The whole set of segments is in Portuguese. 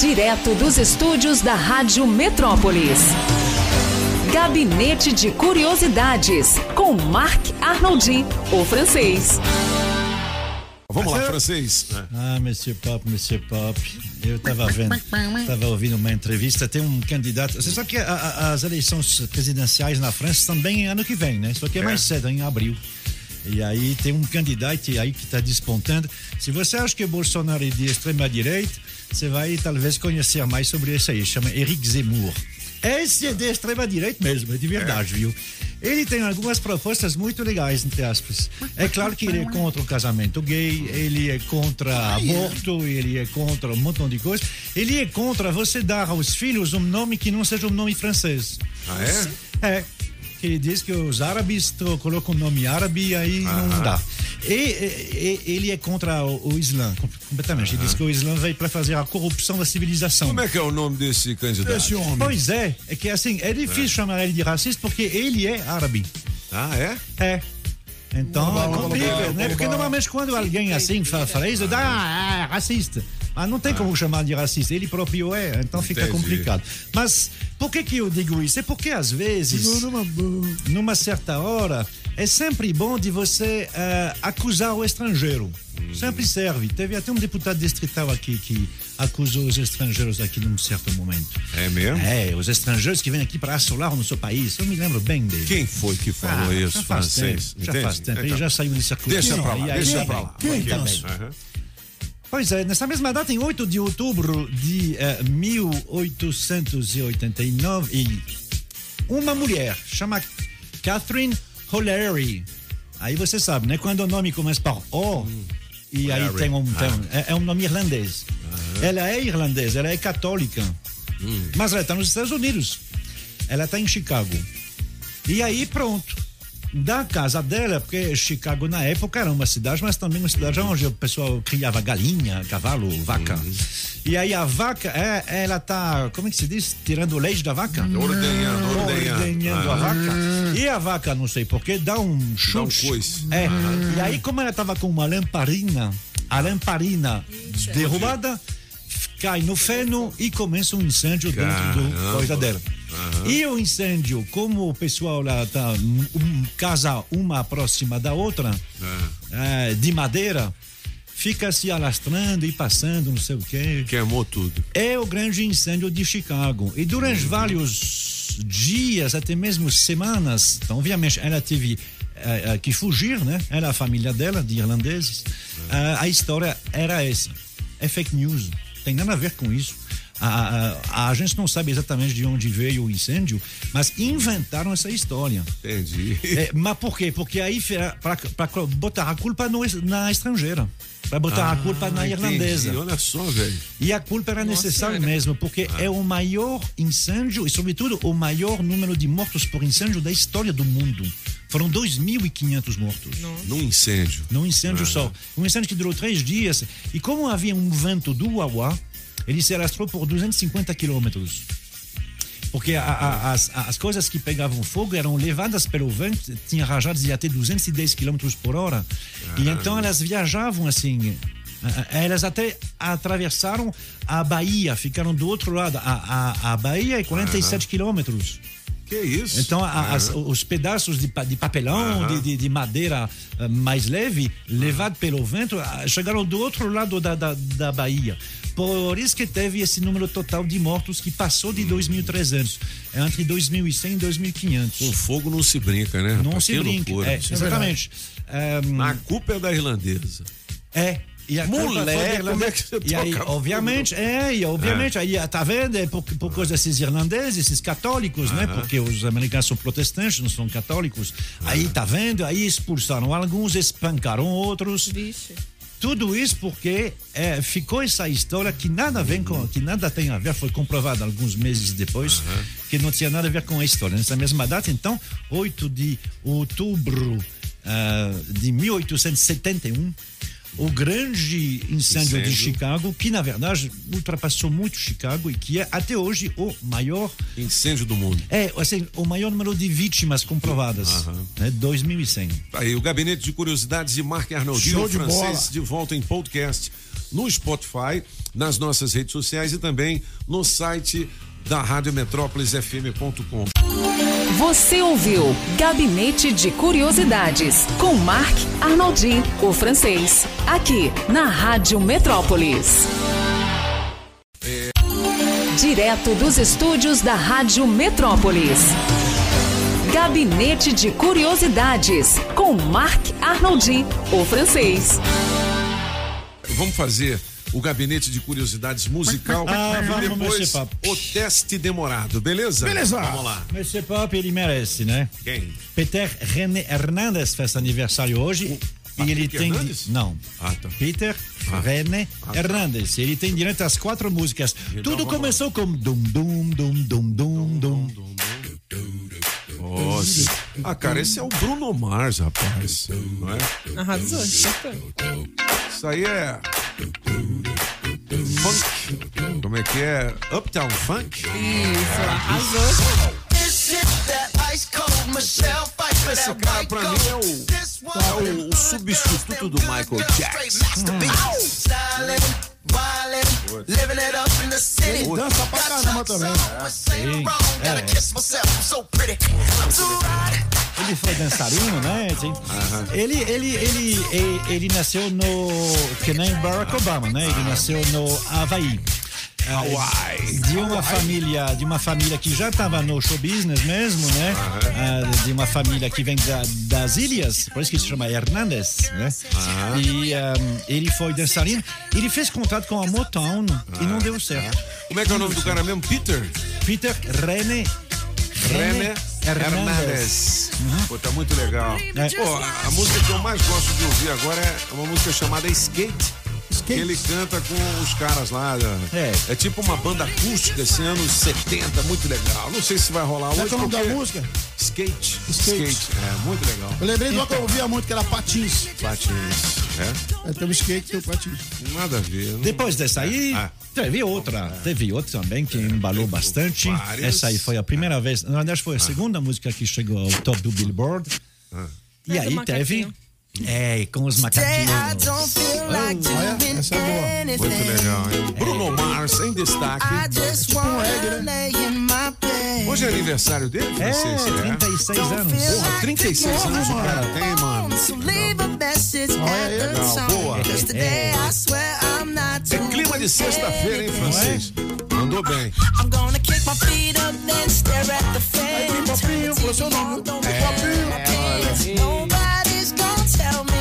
Direto dos estúdios da Rádio Metrópolis. Gabinete de Curiosidades, com Marc Arnoldi, o francês. Vamos lá, francês. Ah, Monsieur Pop, Monsieur Pop. Eu estava vendo, estava ouvindo uma entrevista. Tem um candidato. Você sabe que a, a, as eleições presidenciais na França também ano que vem, né? Só que é, É. mais cedo, em abril. E aí tem um candidato aí que está despontando. Se você acha que o Bolsonaro é de extrema direita, você vai talvez conhecer mais sobre isso aí. Chama Eric Zemmour. Esse é de extrema direita mesmo, é de verdade, viu? Ele tem algumas propostas muito legais, entre aspas. É claro que ele é contra o casamento gay, ele é contra aborto, ele é contra um montão de coisas. Ele é contra você dar aos filhos um nome que não seja um nome francês. Ah, é? É. Que ele diz que os árabes colocam o nome árabe e aí não dá. E, e- e- ele é contra o, o Islã, com- completamente. Ele diz que o Islã veio para fazer a corrupção da civilização. Como é que é o nome desse candidato? Esse homem. Pois é, é que assim, é difícil chamar ele de racista porque ele é árabe. Ah, é? É. Então, complica, né? Porque normalmente quando alguém assim fa- fala isso, dá ah, é racista. Mas não tem como chamar de racista, ele próprio é, então fica Entendi. complicado. Mas por que que eu digo isso? É porque às vezes, numa certa hora, é sempre bom de você eh, acusar o estrangeiro. Sempre serve. Teve até um deputado distrital aqui que acusou os estrangeiros aqui num certo momento. É mesmo? É, os estrangeiros que vêm aqui para assolar o nosso país. Eu me lembro bem dele. Quem foi que falou Ah, isso, já faz francês? tempo, já faz tempo. Ele Então, já saiu de circulação. Deixa pra lá, aí, deixa pra bem, lá. tá bem. Aham. Pois é, nessa mesma data, em 8 de outubro de eh, 1889, e uma mulher chama Catherine O'Leary. Aí você sabe, né? Quando o nome começa por O, e aí tem um, tem um- é, é um nome irlandês. Ela é irlandesa, ela é católica, mas ela está nos Estados Unidos. Ela está em Chicago. E aí pronto. Da casa dela, porque Chicago na época era uma cidade, mas também uma cidade onde o pessoal criava galinha, cavalo, vaca. E aí a vaca, é, ela tá, como é que se diz? Tirando o leite da vaca? Ordenhando, ordenhando. Ordenhando a Ah. vaca. E a vaca, não sei porquê, dá um chute. coice. É. E aí, como ela tava com uma lamparina, a lamparina derrubada, cai no feno e começa um incêndio dentro do Caramba. coisa dela. E o incêndio, como o pessoal lá tá um, casa uma próxima da outra, eh, de madeira, fica se alastrando e passando, não sei o quê Queimou tudo. é o grande incêndio de Chicago. E durante vários dias, até mesmo semanas, então, obviamente, ela teve eh, que fugir, né? Ela, a família dela, de irlandeses. Ah, a história era essa. É fake news. Tem nada a ver com isso. A, a, a gente não sabe exatamente de onde veio o incêndio, mas inventaram essa história. Entendi. É, mas por quê? Porque aí para botar a culpa no, na estrangeira, para botar a culpa na Ah, irlandesa. entendi. Olha só, velho. E a culpa era necessária mesmo, porque é o maior incêndio e, sobretudo, o maior número de mortos por incêndio da história do mundo. Foram 2.500 mortos. Num incêndio. Num incêndio só. Um incêndio que durou três dias. E como havia um vento do Uauá, ele se alastrou por 250 quilômetros. Porque a- a- as, as coisas que pegavam fogo eram levadas pelo vento, tinha rajadas de até 210 quilômetros por hora. E então elas viajavam assim. eh, Elas até atravessaram a Bahia, ficaram do outro lado. A, a, a Bahia é 47 quilômetros. Que isso? Então, a- as- os pedaços de, de papelão, de, de- de madeira eh, mais leve, levado pelo vento, ah, chegaram do outro lado da, da, da Bahia. Por isso que teve esse número total de mortos que passou de 2.300, é entre 2.100 e 2.500. Com fogo não se brinca, né? Não se Que brinca. É, exatamente. Ehm, A culpa é da irlandesa. é. E a como é que você E aí, toca obviamente, é, e obviamente, aí, tá vendo? É por, por causa desses irlandeses, esses católicos, né? Porque os americanos são protestantes, não são católicos. Aí, tá vendo? Aí expulsaram alguns, espancaram outros. Vixe. Tudo isso porque é, ficou essa história que nada, vem com, que nada tem a ver, foi comprovado alguns meses depois, que não tinha nada a ver com a história. Nessa mesma data, então, 8 de outubro ah, de 1871, o grande incêndio, de Incêndio. Chicago, que na verdade ultrapassou muito Chicago e que é até hoje o maior Incêndio do mundo. é assim, o maior número de vítimas comprovadas, né, 2.100. Tá Aí, o Gabinete de Curiosidades de Marc Arnoldi, Show de francês, bola. de volta em podcast no Spotify. nas nossas redes sociais e também no site da radiometrópolisfm.com. Você ouviu Gabinete de Curiosidades com Marc Arnoldi, o francês, aqui na Rádio Metrópolis. Direto dos estúdios da Rádio Metrópolis. Gabinete de Curiosidades com Marc Arnoldi, o francês. Vamos fazer o gabinete de curiosidades musical Ah, e depois o teste demorado, beleza? Beleza. Vamos lá. Monsieur Pop, ele merece, né? Quem? Peter René Hernandes faz aniversário hoje. e ele tem. Hernandes? Não. Ah, tá. Peter René Hernandes. Ele tem direito às quatro músicas. Tudo vamos começou com dum dum dum dum dum dum. Nossa. Ah, cara, esse é o Bruno Mars, rapaz. Não é? Arrasou. Isso aí é. Funk. Como é que é? Uptown Funk? Isso, arrasou. Esse cara, pra mim, é o, é o, o substituto do Michael Jackson. Ele dança pra caramba também. Ele foi dançarino, né? Assim, ele, ele, ele, ele, ele nasceu no. Que nem Barack Obama, né? Ele nasceu no Havaí. Hawaii. De uma família, de uma família que já estava no show business mesmo, né? Ah, de uma família que vem da- das ilhas, por isso que se chama Hernandes, né? E ah, ele foi dançarino. Ele fez contato com a Motown e não deu certo. Como é que é o nome do cara mesmo? Peter? Peter René René Hernandes. Pô, tá muito legal. É. Pô, a música que eu mais gosto de ouvir agora é uma música chamada Skate. Ele canta com os caras lá. da- É. tipo uma banda acústica esse anos 70, muito legal. Não sei se vai rolar Qual é hoje. que é o nome da música? Skate. Skate. Skate. É, muito legal. Eu lembrei de uma que eu ouvia muito, que era patins. Patins. É? É, tem o skate e tem o patins. Nada a ver. não- Depois dessa aí, Ah. teve outra. Teve outra também que embalou bastante. várias. Essa aí foi a primeira vez. Na verdade, foi a segunda música que chegou ao top do Billboard. E É do aí teve. É, com os macaquinhos. Olha, essa é boa. Muito legal, hein? Bruno Mars em destaque. Hoje é aniversário dele, É, Francês? 36 anos. Porra, 36 anos o cara tem, mano. Legal, boa. É clima de sexta-feira, hein, francês? Mandou bem. I'm gonna kick my feet up, then stare at the Aí, fan. Papinho, falou seu nome. Papinho. Nobody's gonna tell me.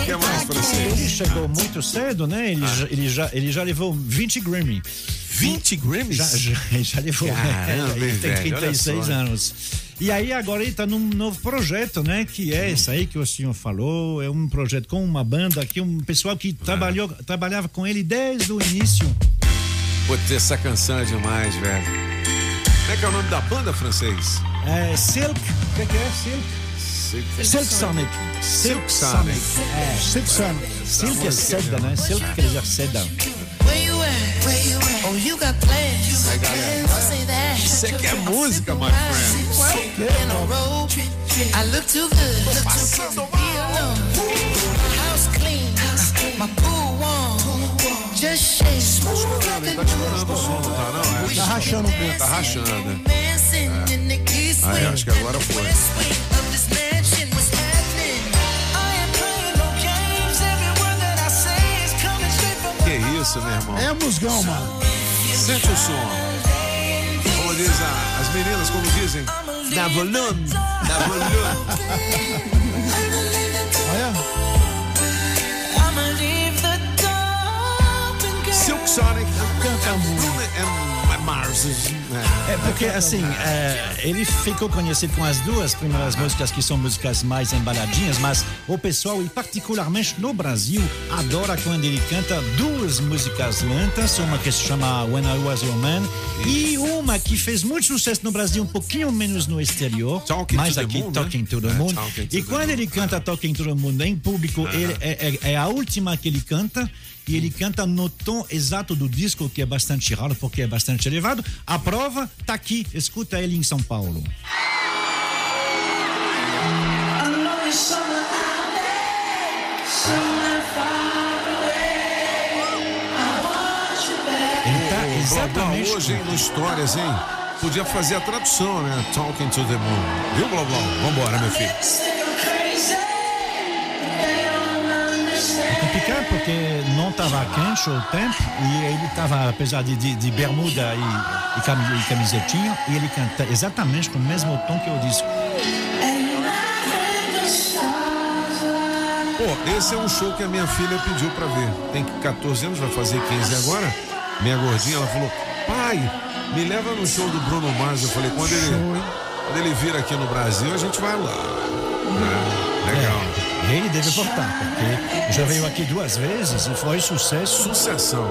Mais, Ele francês? chegou muito cedo, né? Ele, já, ele, já, ele já levou 20 Grammy. 20 Grammys? Já, já, já levou. Caramba, ele hein, tem velho? Olha 36 só. anos. E aí agora ele está num novo projeto, né? Que é esse aí que o senhor falou. É um projeto com uma banda que um pessoal que trabalhou, trabalhava com ele desde o início. Putz, essa canção é demais, velho. Como é que é o nome da banda, francês? É Silk. O que, que é Silk? Silk Sonic. Silk Sonic. É. Six Sun. Silk é seda, né? Silk quer dizer seda. Oh, you got plans. Don't say that. Você quer música, my friend? I look too good. Look too good to be alone. House clean. My pool warm. Just shake. Tá tirando o som, não tá não? É. Tá rachando um pouco. Tá rachando, né? Eu acho que agora foi. Isso, meu irmão? É musgão, mano. Sente o som. Como diz a- as meninas, como dizem, da volume, da volume. Olha. Silk Sonic Canta muito. Bruno and Mars. É. Porque, assim, é, ele ficou conhecido com as duas primeiras músicas, que são músicas mais embaladinhas, mas o pessoal, e particularmente no Brasil, adora quando ele canta duas músicas lentas, uma que se chama When I Was Your Man, e uma que fez muito sucesso no Brasil, um pouquinho menos no exterior, Talking mas to the aqui, Moon, né? Talking to the É, Moon. E quando ele canta Talking to the Moon em público, ele, é, é- é a última que ele canta, e ele canta no tom exato do disco, que é bastante raro, porque é bastante elevado. A prova tá aqui, escuta ele em São Paulo. Blá Blá Exatamente. hoje, hein, no Histórias, hein? Podia fazer a tradução, né? Talking to the Moon. Viu, Blá Blá? Vambora, meu filho. É porque não estava quente o tempo e ele estava, apesar de, de, de bermuda e, e, cami- e camisetinha, e ele canta exatamente com o mesmo tom que o disco. Pô, esse é um show que a minha filha pediu pra ver. Tem 14 anos, vai fazer 15 agora. Minha gordinha, ela falou: pai, me leva no show do Bruno Mars. Eu falei: quando ele, quando ele vir aqui no Brasil, a gente vai lá. É, legal. E ele deve voltar, porque já veio aqui duas vezes e foi sucesso. Sucessão.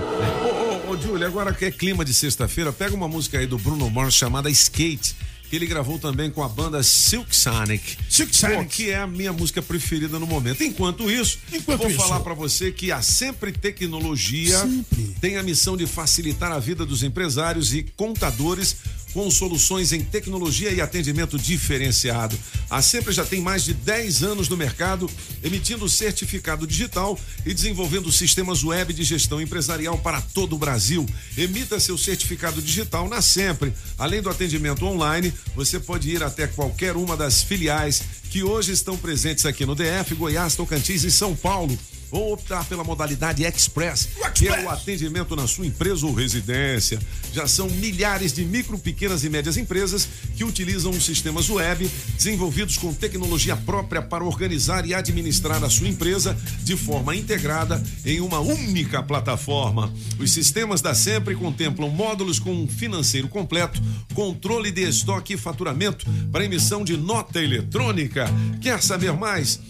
Ô, ô, ô, Júlio, agora que é clima de sexta-feira, pega uma música aí do Bruno Mars chamada Skate, que ele gravou também com a banda Silk Sonic. Silk Sonic. Pô, que é a minha música preferida no momento. Enquanto isso, Enquanto vou isso. falar pra você que a Sempre Tecnologia Sempre. tem a missão de facilitar a vida dos empresários e contadores com soluções em tecnologia e atendimento diferenciado. A Sempre já tem mais de 10 anos no mercado, emitindo certificado digital e desenvolvendo sistemas web de gestão empresarial para todo o Brasil. Emita seu certificado digital na Sempre. Além do atendimento online, você pode ir até qualquer uma das filiais que hoje estão presentes aqui no DF, Goiás, Tocantins e São Paulo ou optar pela modalidade Express, que é o atendimento na sua empresa ou residência. Já são milhares de micro, pequenas e médias empresas que utilizam os sistemas web desenvolvidos com tecnologia própria para organizar e administrar a sua empresa de forma integrada em uma única plataforma. Os sistemas da Sempre contemplam módulos com um financeiro completo, controle de estoque e faturamento para emissão de nota eletrônica. Quer saber mais?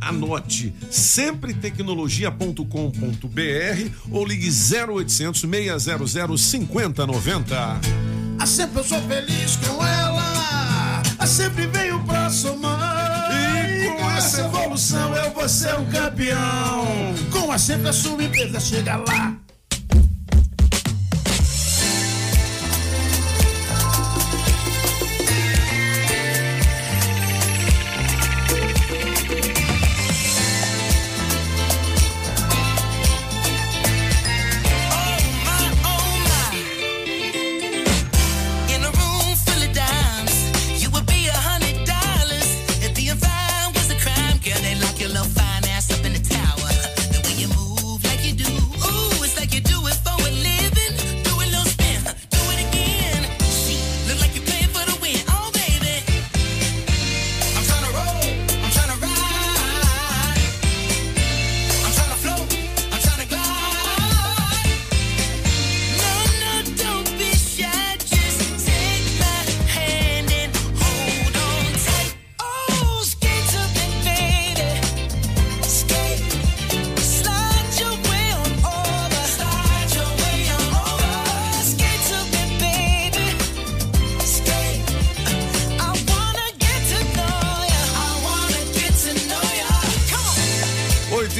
Anote sempretecnologia.com.br ou ligue 0800 600 5090. A sempre eu sou feliz com ela. A sempre veio pra somar. E com essa evolução eu vou ser um campeão. Com a sempre a sua empresa chega lá.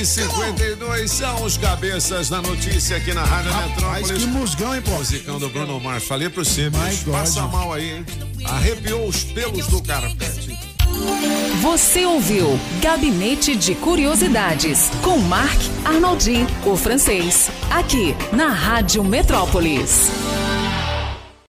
52 são os cabeças da notícia aqui na Rádio Rapaz, Metrópolis. que musgão, hein, pô? Musicão do Bruno Mars. Falei pro você, passa mal aí, hein? Arrepiou os pelos do carpete. Você ouviu Gabinete de Curiosidades com Marc Arnoldi, o francês, aqui na Rádio Metrópolis.